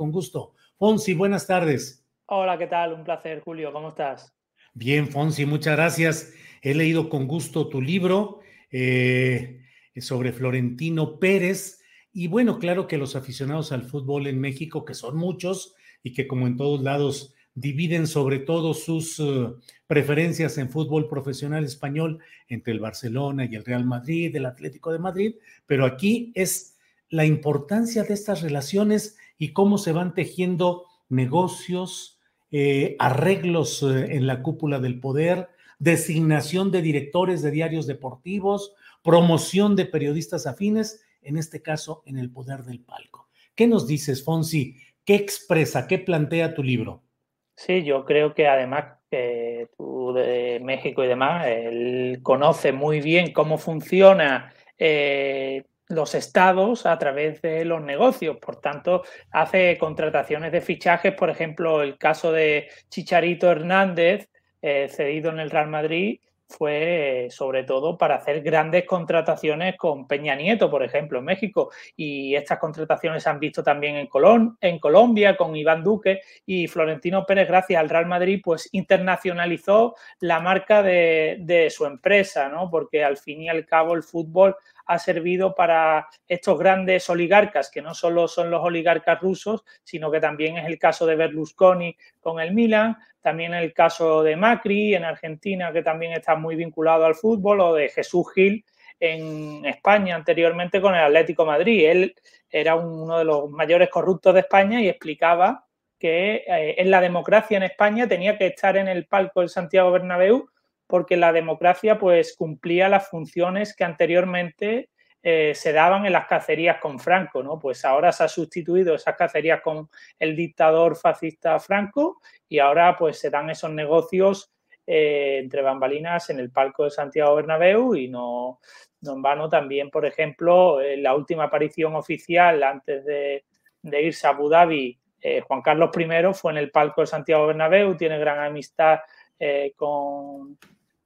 Con gusto. Fonsi, buenas tardes. Hola, ¿qué tal? Un placer, Julio. ¿Cómo estás? Bien, Fonsi, muchas gracias. He leído con gusto tu libro eh, sobre Florentino Pérez. Y bueno, claro que los aficionados al fútbol en México, que son muchos y que como en todos lados dividen sobre todo sus uh, preferencias en fútbol profesional español entre el Barcelona y el Real Madrid, el Atlético de Madrid, pero aquí es la importancia de estas relaciones y cómo se van tejiendo negocios, eh, arreglos eh, en la cúpula del poder, designación de directores de diarios deportivos, promoción de periodistas afines, en este caso en el poder del palco. ¿Qué nos dices, Fonsi? ¿Qué expresa, qué plantea tu libro? Sí, yo creo que además tú de México y demás, él conoce muy bien cómo funciona eh, los estados a través de los negocios. Por tanto, hace contrataciones de fichajes, por ejemplo, el caso de Chicharito Hernández, eh, cedido en el Real Madrid, fue eh, sobre todo para hacer grandes contrataciones con Peña Nieto, por ejemplo, en México. Y estas contrataciones se han visto también en, Colón, en Colombia con Iván Duque y Florentino Pérez, gracias al Real Madrid, pues internacionalizó la marca de, de su empresa, ¿no? Porque al fin y al cabo el fútbol ha servido para estos grandes oligarcas, que no solo son los oligarcas rusos, sino que también es el caso de Berlusconi con el Milan, también el caso de Macri en Argentina, que también está muy vinculado al fútbol, o de Jesús Gil en España anteriormente con el Atlético Madrid. Él era uno de los mayores corruptos de España y explicaba que eh, en la democracia en España tenía que estar en el palco del Santiago Bernabéu porque la democracia pues cumplía las funciones que anteriormente eh, se daban en las cacerías con Franco, ¿no? Pues ahora se ha sustituido esas cacerías con el dictador fascista Franco y ahora pues se dan esos negocios eh, entre bambalinas en el palco de Santiago Bernabéu y no, no en vano también, por ejemplo, en la última aparición oficial antes de, irse a Abu Dhabi, eh, Juan Carlos I fue en el palco de Santiago Bernabéu, tiene gran amistad eh, con,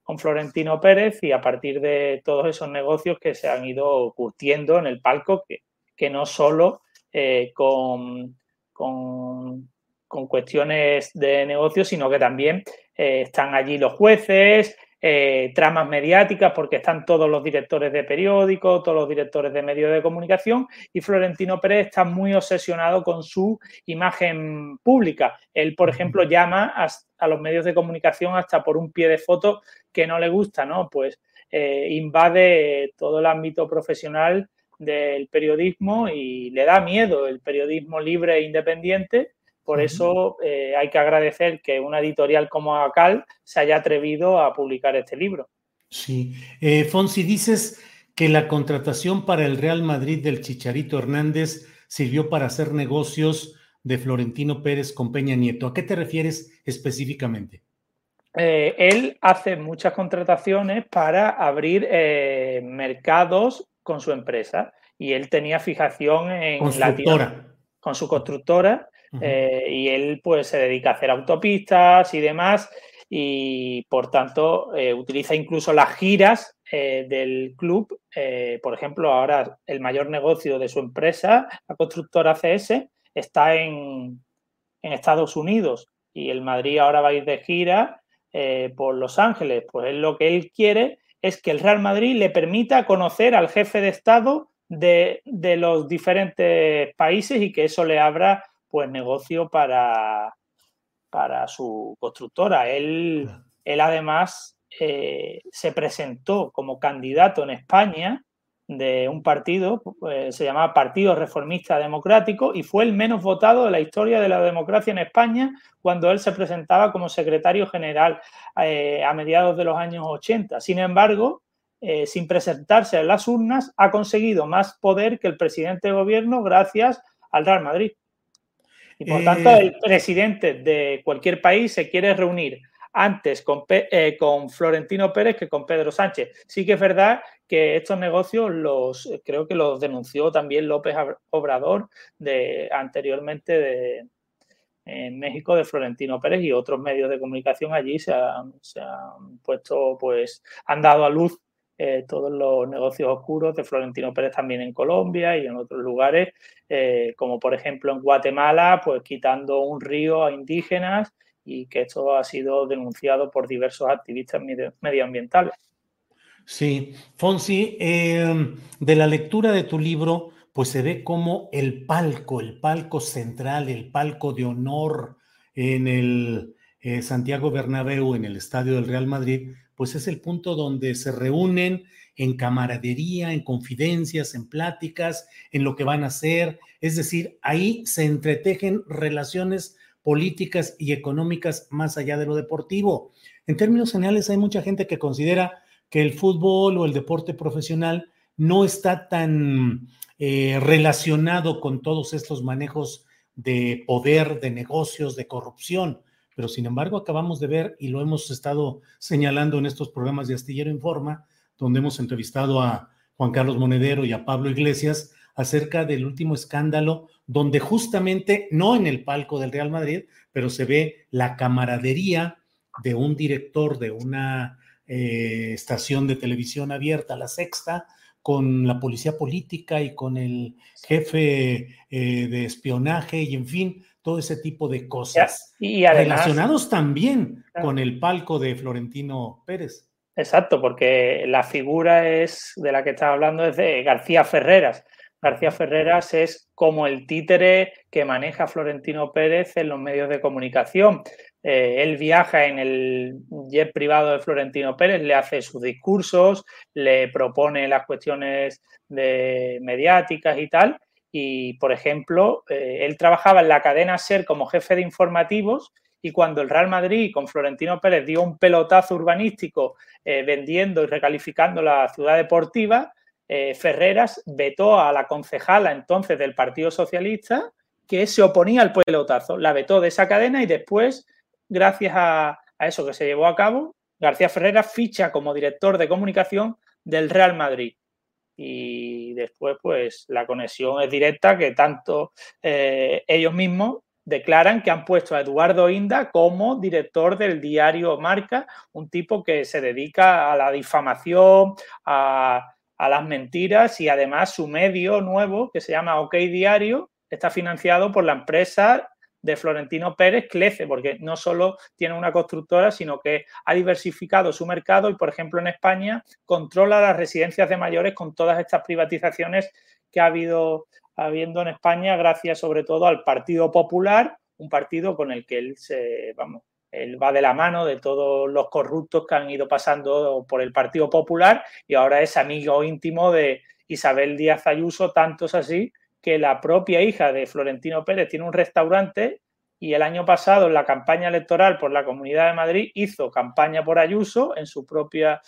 con Florentino Pérez y a partir de todos esos negocios que se han ido curtiendo en el palco, que, que no solo eh, con, con, con, cuestiones de negocios, sino que también eh, están allí los jueces, eh, tramas mediáticas, porque están todos los directores de periódicos, todos los directores de medios de comunicación, y Florentino Pérez está muy obsesionado con su imagen pública. Él, por ejemplo, llama a, a los medios de comunicación hasta por un pie de foto que no le gusta, ¿no? Pues eh, invade todo el ámbito profesional del periodismo y le da miedo el periodismo libre e independiente por eso eh, hay que agradecer que una editorial como ACAL se haya atrevido a publicar este libro. Sí. Eh, Fonsi, dices que la contratación para el Real Madrid del Chicharito Hernández sirvió para hacer negocios de Florentino Pérez con Peña Nieto. ¿A qué te refieres específicamente? Eh, él hace muchas contrataciones para abrir eh, mercados con su empresa y él tenía fijación en Constructora. con su constructora eh, y él pues se dedica a hacer autopistas y demás y por tanto eh, utiliza incluso las giras eh, del club. Por ejemplo, ahora el mayor negocio de su empresa, la constructora CS, está en, en Estados Unidos y el Madrid ahora va a ir de gira por Los Ángeles, pues lo que él quiere es que el Real Madrid le permita conocer al jefe de Estado de, los diferentes países y que eso le abra pues negocio para, para su constructora. Él, él además eh, se presentó como candidato en España de un partido, pues, se llamaba Partido Reformista Democrático, y fue el menos votado de la historia de la democracia en España cuando él se presentaba como secretario general eh, a mediados de los años 80. Sin embargo, eh, sin presentarse en las urnas, ha conseguido más poder que el presidente de gobierno gracias al Real Madrid. Y por tanto, eh, el presidente de cualquier país se quiere reunir antes con, eh, con, Florentino Pérez que con Pedro Sánchez. Sí que es verdad que estos negocios los creo que los denunció también López Obrador de, anteriormente de, en México de Florentino Pérez y otros medios de comunicación allí se han, se han puesto, pues, han dado a luz eh, todos los negocios oscuros de Florentino Pérez también en Colombia y en otros lugares, eh, como por ejemplo en Guatemala, pues quitando un río a indígenas y que esto ha sido denunciado por diversos activistas medioambientales. Sí, Fonsi, em, de la lectura de tu libro, pues se ve como el palco, el palco central, el palco de honor en el eh, Santiago Bernabéu, en el estadio del Real Madrid, pues es el punto donde se reúnen en camaradería, en confidencias, en pláticas, en lo que van a hacer. Es decir, ahí se entretejen relaciones políticas y económicas más allá de lo deportivo. En términos generales, hay mucha gente que considera que el fútbol o el deporte profesional no está tan eh, relacionado con todos estos manejos de poder, de negocios, de corrupción. Pero sin embargo, acabamos de ver, y lo hemos estado señalando en estos programas de Astillero Informa, donde hemos entrevistado a Juan Carlos Monedero y a Pablo Iglesias acerca del último escándalo, donde justamente, no en el palco del Real Madrid, pero se ve la camaradería de un director de una eh, estación de televisión abierta, la sexta, con la policía política y con el jefe eh, de espionaje y en fin, todo ese tipo de cosas. Y relacionados también con el palco de Florentino Pérez. Exacto, porque la figura es de la que estaba hablando es de García Ferreras. García Ferreras es como el títere que maneja Florentino Pérez en los medios de comunicación. Eh, él viaja en el jet privado de Florentino Pérez, le hace sus discursos, le propone las cuestiones de mediáticas y tal, y, por ejemplo, eh, él trabajaba en la cadena SER como jefe de informativos y cuando el Real Madrid con Florentino Pérez dio un pelotazo urbanístico eh, vendiendo y recalificando la ciudad deportiva, eh, Ferreras vetó a la concejala entonces del Partido Socialista que se oponía al pelotazo. La vetó de esa cadena y después, gracias a, eso que se llevó a cabo, García Ferreras ficha como director de comunicación del Real Madrid. Y después pues la conexión es directa que tanto eh, ellos mismos declaran que han puesto a Eduardo Inda como director del diario Marca, un tipo que se dedica a la difamación, a, a las mentiras y además su medio nuevo que se llama OK Diario está financiado por la empresa de Florentino Pérez crece, porque no solo tiene una constructora, sino que ha diversificado su mercado y, por ejemplo, en España controla las residencias de mayores con todas estas privatizaciones que ha habido habiendo en España, gracias sobre todo al Partido Popular, un partido con el que él se, vamos, él va de la mano de todos los corruptos que han ido pasando por el Partido Popular y ahora es amigo íntimo de Isabel Díaz Ayuso, tantos así que la propia hija de Florentino Pérez tiene un restaurante y el año pasado en la campaña electoral por la Comunidad de Madrid hizo campaña por Ayuso en su propia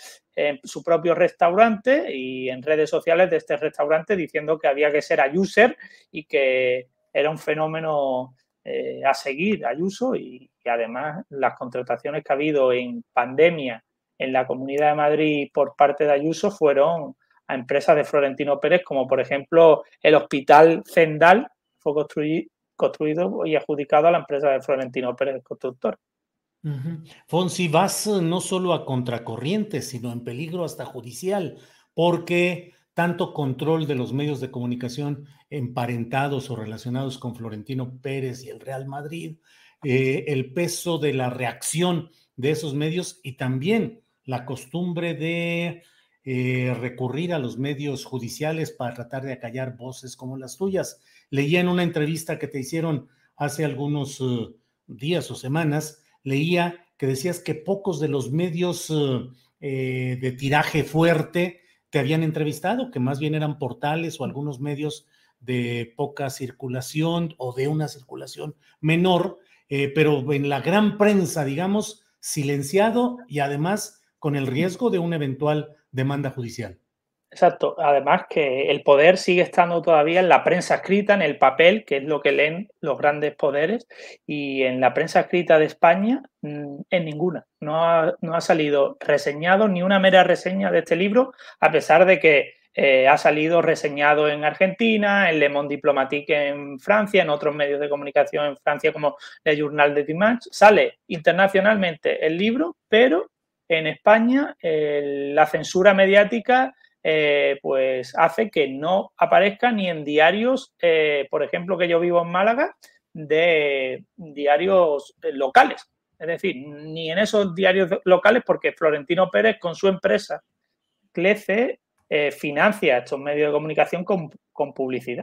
su propio restaurante y en redes sociales de este restaurante diciendo que había que ser Ayuser y que era un fenómeno eh, a seguir Ayuso y, y además las contrataciones que ha habido en pandemia en la Comunidad de Madrid por parte de Ayuso fueron a empresas de Florentino Pérez, como por ejemplo el Hospital Zendal, fue construido y adjudicado a la empresa de Florentino Pérez, el constructor. Fonsi, vas eh, no solo a contracorriente, sino en peligro hasta judicial, porque tanto control de los medios de comunicación emparentados o relacionados con Florentino Pérez y el Real Madrid, eh, el peso de la reacción de esos medios y también la costumbre de eh, recurrir a los medios judiciales para tratar de acallar voces como las tuyas. Leía en una entrevista que te hicieron hace algunos eh, días o semanas, leía que decías que pocos de los medios de tiraje fuerte te habían entrevistado, que más bien eran portales o algunos medios de poca circulación o de una circulación menor, eh, pero en la gran prensa, digamos, silenciado y además con el riesgo de una eventual demanda judicial. Exacto. Además que el poder sigue estando todavía en la prensa escrita, en el papel, que es lo que leen los grandes poderes, y en la prensa escrita de España, mm, en ninguna. No ha, no ha salido reseñado ni una mera reseña de este libro, a pesar de que eh, ha salido reseñado en Argentina, en Le Monde Diplomatique en Francia, en otros medios de comunicación en Francia como el Journal de Dimanche. Sale internacionalmente el libro, pero en España la censura mediática eh, pues hace que no aparezca ni en diarios, eh, por ejemplo, que yo vivo en Málaga, de diarios locales. Es decir, ni en esos diarios locales, porque Florentino Pérez con su empresa Clece eh, financia estos medios de comunicación con, con publicidad.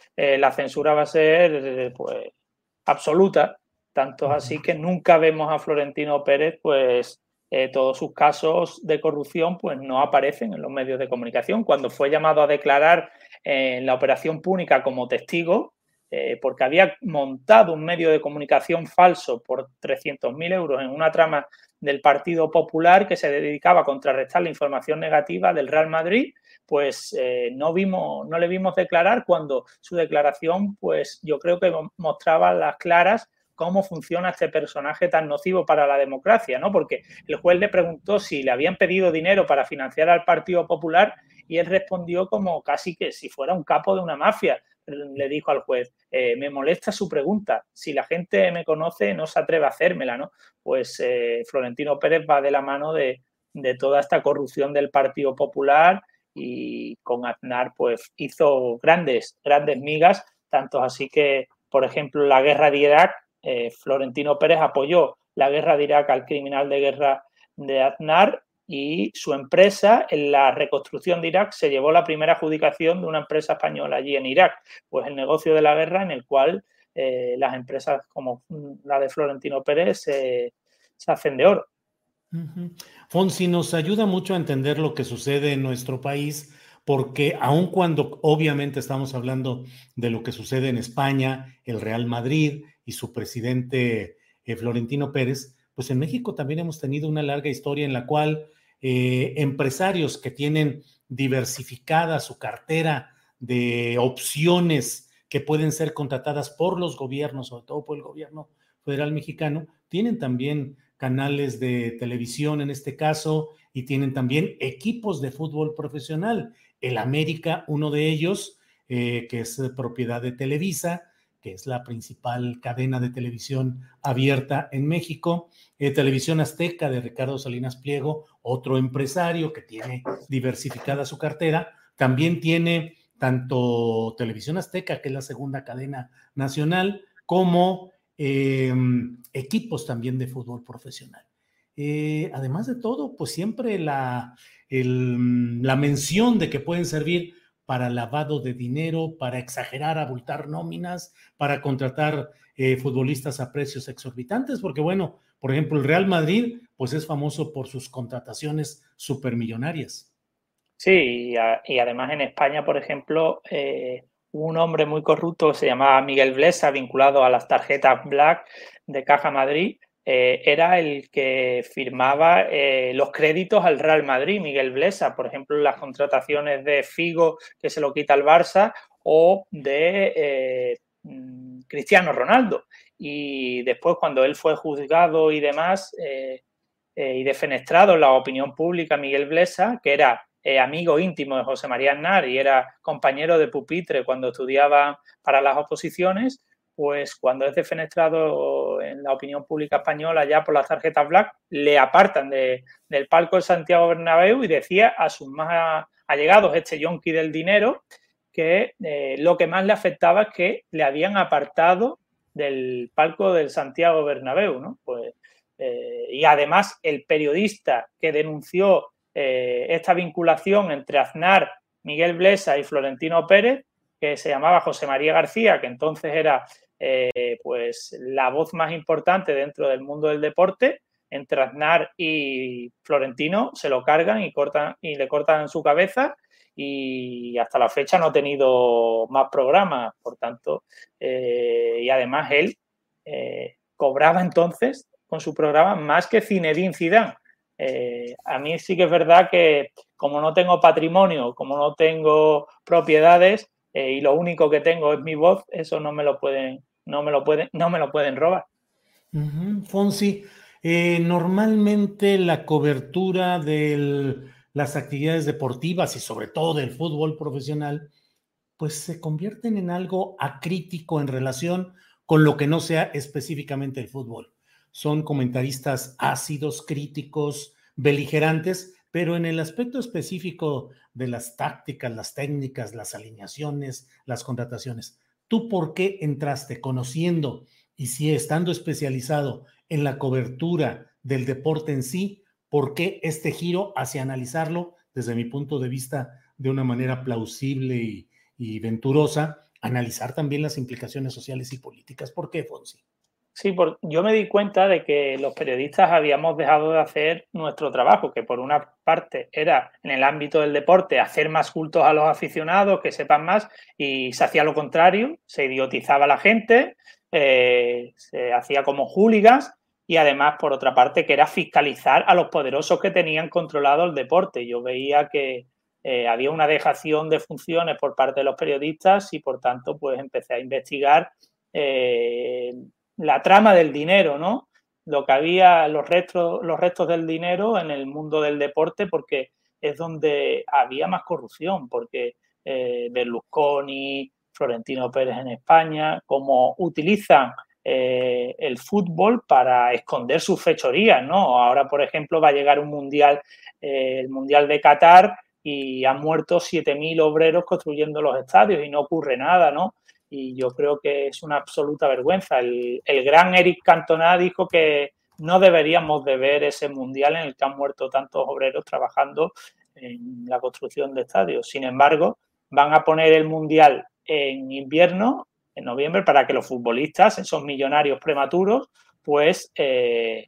eh, la censura va a ser pues, absoluta, tanto así que nunca vemos a Florentino Pérez, pues eh, todos sus casos de corrupción pues no aparecen en los medios de comunicación. Cuando fue llamado a declarar en la operación púnica como testigo, eh, porque había montado un medio de comunicación falso por 300.000 euros en una trama del Partido Popular que se dedicaba a contrarrestar la información negativa del Real Madrid, pues eh, no, vimos, no le vimos declarar cuando su declaración, pues yo creo que mostraba las claras cómo funciona este personaje tan nocivo para la democracia, ¿no? Porque el juez le preguntó si le habían pedido dinero para financiar al Partido Popular y él respondió como casi que si fuera un capo de una mafia. Le dijo al juez, eh, me molesta su pregunta, si la gente me conoce no se atreve a hacérmela, ¿no? Pues eh, Florentino Pérez va de la mano de, de toda esta corrupción del Partido Popular y con Aznar pues hizo grandes, grandes migas, tanto así que, por ejemplo, la guerra de Irak, eh, Florentino Pérez apoyó la guerra de Irak al criminal de guerra de Aznar y su empresa en la reconstrucción de Irak se llevó la primera adjudicación de una empresa española allí en Irak, pues el negocio de la guerra en el cual eh, las empresas como la de Florentino Pérez se hacen de oro. Fonsi nos ayuda mucho a entender lo que sucede en nuestro país, porque aun cuando obviamente estamos hablando de lo que sucede en España, el Real Madrid y su presidente eh, Florentino Pérez, pues en México también hemos tenido una larga historia en la cual eh, empresarios que tienen diversificada su cartera de opciones que pueden ser contratadas por los gobiernos, sobre todo por el gobierno federal mexicano, tienen también canales de televisión en este caso, y tienen también equipos de fútbol profesional. El América, uno de ellos, eh, que es propiedad de Televisa, que es la principal cadena de televisión abierta en México. Eh, televisión Azteca de Ricardo Salinas Pliego, otro empresario que tiene diversificada su cartera. También tiene tanto Televisión Azteca, que es la segunda cadena nacional, como Em, equipos también de fútbol profesional. eh, además de todo, pues siempre la, la mención de que pueden servir para lavado de dinero, para exagerar, abultar nóminas, para contratar eh, futbolistas a precios exorbitantes, porque bueno, por ejemplo, el Real Madrid, pues es famoso por sus contrataciones supermillonarias. Sí, y, además en España, por ejemplo, eh, un hombre muy corrupto se llamaba Miguel Blesa, vinculado a las tarjetas Black de Caja Madrid, eh, era el que firmaba eh, los créditos al Real Madrid, Miguel Blesa, por ejemplo, las contrataciones de Figo, que se lo quita el Barça, o de mm, Cristiano Ronaldo. Y después, cuando él fue juzgado y demás, y defenestrado en la opinión pública, Miguel Blesa, que era amigo íntimo de José María Aznar y era compañero de pupitre cuando estudiaba para las oposiciones, pues cuando es defenestrado en la opinión pública española ya por las tarjetas black, le apartan del palco de Santiago Bernabéu y decía a sus más allegados, este yonki del dinero, que eh, lo que más le afectaba es que le habían apartado del palco del Santiago Bernabéu, ¿no? Pues, eh, y además el periodista que denunció eh, esta vinculación entre Aznar, Miguel Blesa y Florentino Pérez, que se llamaba José María García, que entonces era pues la voz más importante dentro del mundo del deporte, entre Aznar y Florentino se lo cargan y cortan y le cortan su cabeza y hasta la fecha no ha tenido más programas, por tanto, eh, y además él eh, cobraba entonces con su programa más que Zinedine Zidane. a mí sí que es verdad que como no tengo patrimonio, como no tengo propiedades y lo único que tengo es mi voz, eso no me lo pueden no me lo pueden, no me lo pueden robar. Fonsi, eh, normalmente la cobertura de las actividades deportivas y sobre todo del fútbol profesional, pues se convierten en algo acrítico en relación con lo que no sea específicamente el fútbol. Son comentaristas ácidos, críticos, beligerantes, pero en el aspecto específico de las tácticas, las técnicas, las alineaciones, las contrataciones, ¿Tú por qué entraste conociendo y si estando especializado en la cobertura del deporte en sí, por qué este giro hacia analizarlo desde mi punto de vista de una manera plausible y, venturosa, analizar también las implicaciones sociales y políticas? ¿Por qué, Fonsi? Sí, yo me di cuenta de que los periodistas habíamos dejado de hacer nuestro trabajo, que por una parte era en el ámbito del deporte hacer más cultos a los aficionados, que sepan más, y se hacía lo contrario, se idiotizaba a la gente, eh, se hacía como hooligans, y además, por otra parte, que era fiscalizar a los poderosos que tenían controlado el deporte. Yo veía que eh, había una dejación de funciones por parte de los periodistas y, por tanto, pues empecé a investigar. Eh, la trama del dinero, ¿no? Lo que había, los restos, los restos del dinero en el mundo del deporte, porque es donde había más corrupción, porque eh, Berlusconi, Florentino Pérez en España, como utilizan eh, el fútbol para esconder sus fechorías, ¿no? Ahora, por ejemplo, va a llegar un mundial, eh, el mundial de Qatar, y han muerto 7.000 obreros construyendo los estadios y no ocurre nada, ¿no? y yo creo que es una absoluta vergüenza. El, gran Eric Cantona dijo que no deberíamos de ver ese mundial en el que han muerto tantos obreros trabajando en la construcción de estadios. Sin embargo, van a poner el mundial en invierno, en noviembre, para que los futbolistas, esos millonarios prematuros, pues eh,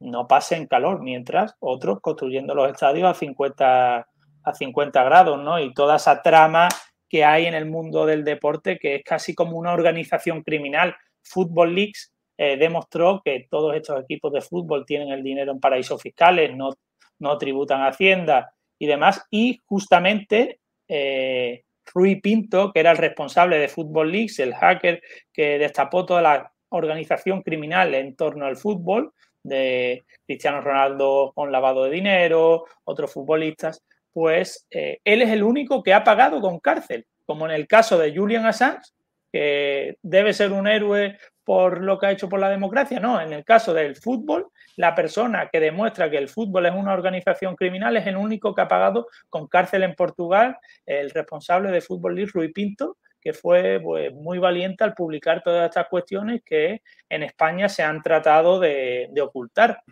no pasen calor, mientras otros construyendo los estadios a 50, a 50 grados, ¿no? Y toda esa trama que hay en el mundo del deporte, que es casi como una organización criminal. Football Leagues eh, demostró que todos estos equipos de fútbol tienen el dinero en paraísos fiscales, no, no tributan Hacienda y demás. Y justamente eh, Rui Pinto, que era el responsable de Football Leagues, el hacker que destapó toda la organización criminal en torno al fútbol, de Cristiano Ronaldo con lavado de dinero, otros futbolistas, pues eh, él es el único que ha pagado con cárcel, como en el caso de Julian Assange, que debe ser un héroe por lo que ha hecho por la democracia. No, en el caso del fútbol, la persona que demuestra que el fútbol es una organización criminal es el único que ha pagado con cárcel en Portugal, el responsable de Fútbol League, Rui Pinto, que fue pues, muy valiente al publicar todas estas cuestiones que en España se han tratado de, ocultar.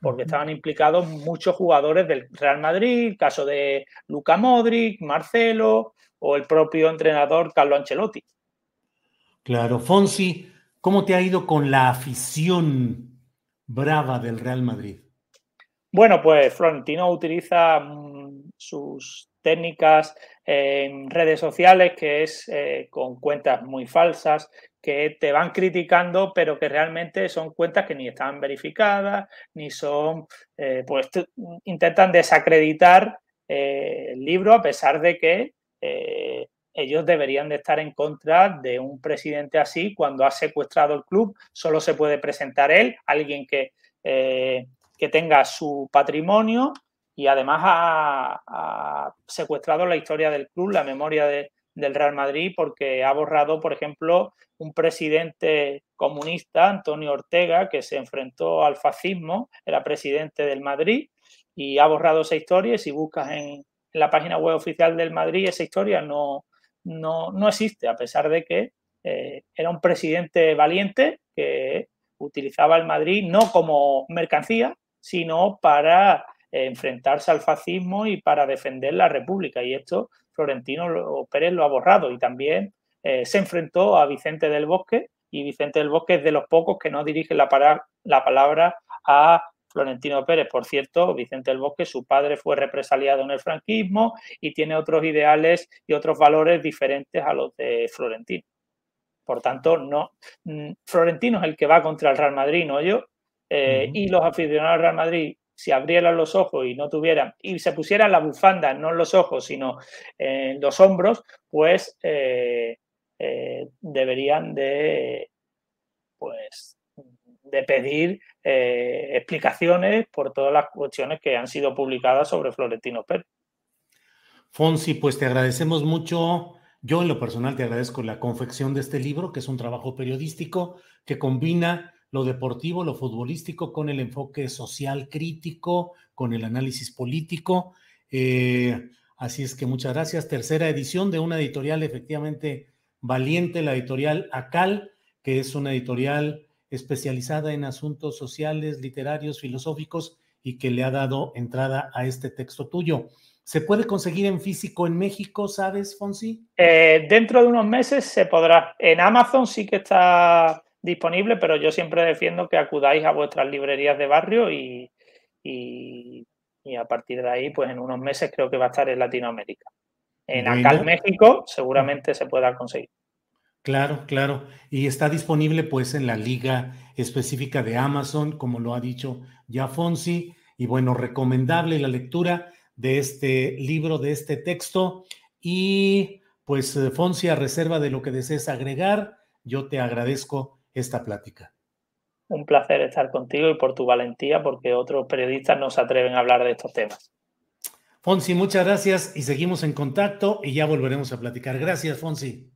porque estaban implicados muchos jugadores del Real Madrid, caso de Luca Modric, Marcelo o el propio entrenador Carlo Ancelotti. Claro, Fonsi, ¿cómo te ha ido con la afición brava del Real Madrid? Bueno, pues Florentino utiliza mm, sus técnicas en redes sociales, que es eh, con cuentas muy falsas, que te van criticando, pero que realmente son cuentas que ni están verificadas, ni son, eh, pues intentan desacreditar eh, el libro a pesar de que ellos deberían de estar en contra de un presidente así cuando ha secuestrado el club, solo se puede presentar él, alguien que, que tenga su patrimonio y además ha, secuestrado la historia del club, la memoria del Real Madrid, porque ha borrado, por ejemplo, un presidente comunista, Antonio Ortega, que se enfrentó al fascismo, era presidente del Madrid, y ha borrado esa historia. Y si buscas en, la página web oficial del Madrid, esa historia no, no, existe, a pesar de que eh, era un presidente valiente que utilizaba el Madrid no como mercancía, sino para enfrentarse al fascismo y para defender la República. Y esto Florentino Pérez lo ha borrado y también eh, se enfrentó a Vicente del Bosque y Vicente del Bosque es de los pocos que no dirige la, la palabra a Florentino Pérez. Por cierto, Vicente del Bosque, su padre fue represaliado en el franquismo y tiene otros ideales y otros valores diferentes a los de Florentino. Por tanto, no, mm, Florentino es el que va contra el Real Madrid, no yo. Eh, y los aficionados al Real Madrid si abrieran los ojos y no tuvieran, y se pusieran la bufanda, no en los ojos, sino en los hombros, pues eh, eh, deberían de, pues, de pedir eh, explicaciones por todas las cuestiones que han sido publicadas sobre Florentino Pérez. Fonsi, pues te agradecemos mucho. Yo en lo personal te agradezco la confección de este libro, que es un trabajo periodístico que combina lo deportivo, lo futbolístico, con el enfoque social crítico, con el análisis político. Eh, así es que muchas gracias. Tercera edición de una editorial efectivamente valiente, la editorial ACAL, que es una editorial especializada en asuntos sociales, literarios, filosóficos y que le ha dado entrada a este texto tuyo. ¿Se puede conseguir en físico en México, sabes, Fonsi? Eh, dentro de unos meses se podrá. En Amazon sí que está disponible, pero yo siempre defiendo que acudáis a vuestras librerías de barrio y, y, a partir de ahí, pues en unos meses creo que va a estar en Latinoamérica. En acá en México seguramente se pueda conseguir. Claro, claro. Y está disponible pues en la liga específica de Amazon, como lo ha dicho ya Fonsi. Y bueno, recomendable la lectura de este libro, de este texto. Y pues Fonsi, a reserva de lo que desees agregar, yo te agradezco esta plática. Un placer estar contigo y por tu valentía, porque otros periodistas no se atreven a hablar de estos temas. Fonsi, muchas gracias y seguimos en contacto y ya volveremos a platicar. Gracias, Fonsi.